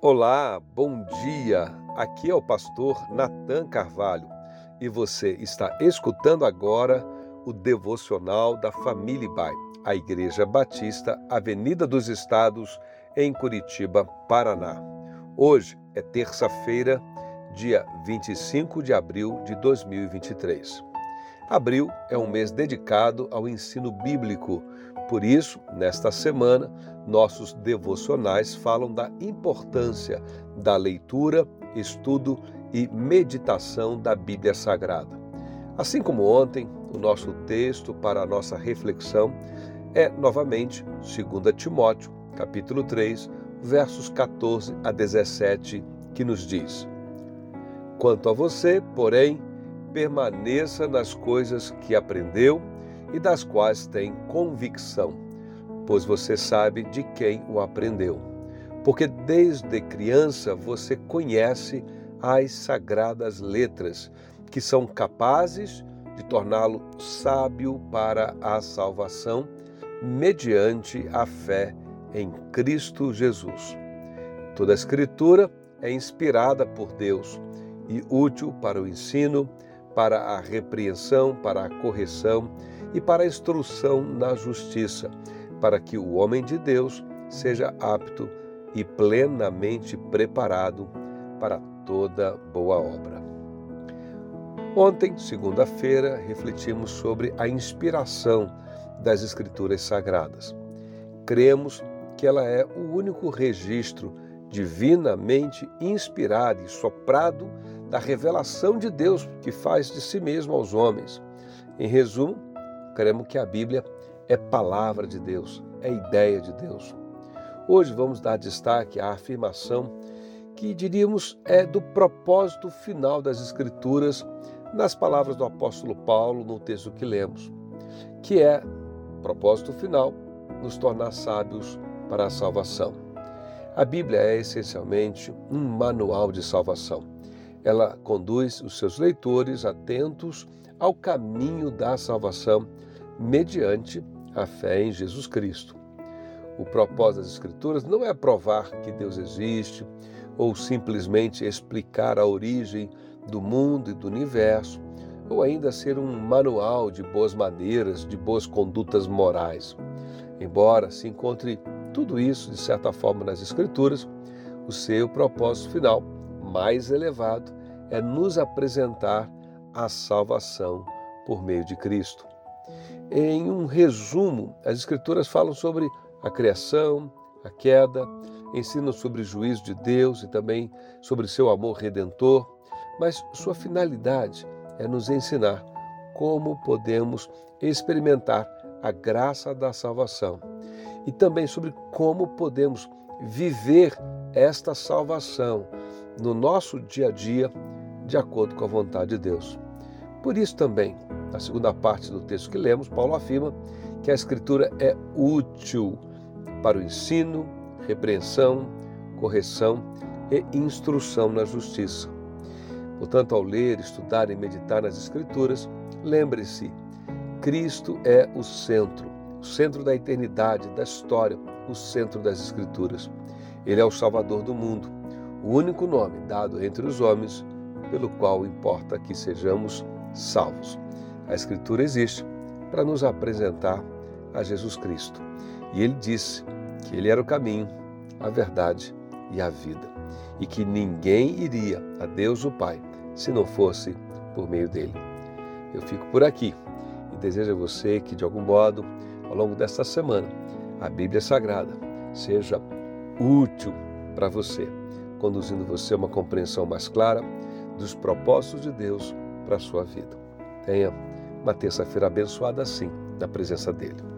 Olá, bom dia. Aqui é o pastor Nathan Carvalho e você está escutando agora o devocional da Família Bai, a Igreja Batista, Avenida dos Estados, em Curitiba, Paraná. Hoje é terça-feira, dia 25 de abril de 2023. Abril é um mês dedicado ao ensino bíblico. Por isso, nesta semana, nossos devocionais falam da importância da leitura, estudo e meditação da Bíblia Sagrada. Assim como ontem, o nosso texto para a nossa reflexão é novamente 2 Timóteo, capítulo 3, versos 14 a 17, que nos diz: Quanto a você, porém, permaneça nas coisas que aprendeu e das quais tem convicção, pois você sabe de quem o aprendeu. Porque desde criança você conhece as sagradas letras, que são capazes de torná-lo sábio para a salvação, mediante a fé em Cristo Jesus. Toda a Escritura é inspirada por Deus e útil para o ensino, para a repreensão, para a correção e para a instrução na justiça, para que o homem de Deus seja apto e plenamente preparado para toda boa obra. Ontem, segunda-feira, refletimos sobre a inspiração das Escrituras Sagradas. Cremos que ela é o único registro divinamente inspirado e soprado da revelação de Deus que faz de si mesmo aos homens. Em resumo, cremos que a Bíblia é palavra de Deus, é ideia de Deus. Hoje vamos dar destaque à afirmação que diríamos é do propósito final das Escrituras, nas palavras do apóstolo Paulo no texto que lemos, que é propósito final nos tornar sábios para a salvação. A Bíblia é essencialmente um manual de salvação ela conduz os seus leitores atentos ao caminho da salvação mediante a fé em Jesus Cristo. O propósito das Escrituras não é provar que Deus existe ou simplesmente explicar a origem do mundo e do universo, ou ainda ser um manual de boas maneiras, de boas condutas morais. Embora se encontre tudo isso, de certa forma, nas Escrituras, o seu propósito final mais elevado é nos apresentar a salvação por meio de Cristo. Em um resumo, as Escrituras falam sobre a criação, a queda, ensinam sobre o juízo de Deus e também sobre seu amor redentor, mas sua finalidade é nos ensinar como podemos experimentar a graça da salvação e também sobre como podemos viver esta salvação no nosso dia a dia, de acordo com a vontade de Deus. Por isso também, na segunda parte do texto que lemos, Paulo afirma que a Escritura é útil para o ensino, repreensão, correção e instrução na justiça. Portanto, ao ler, estudar e meditar nas Escrituras, lembre-se: Cristo é o centro, o centro da eternidade, da história, o centro das Escrituras. Ele é o Salvador do mundo o único nome dado entre os homens pelo qual importa que sejamos salvos. A Escritura existe para nos apresentar a Jesus Cristo. E ele disse que ele era o caminho, a verdade e a vida, e que ninguém iria a Deus o Pai se não fosse por meio dele. Eu fico por aqui e desejo a você que, de algum modo, ao longo desta semana, a Bíblia Sagrada seja útil para você conduzindo você a uma compreensão mais clara dos propósitos de Deus para a sua vida. Tenha uma terça-feira abençoada assim, na presença dEle.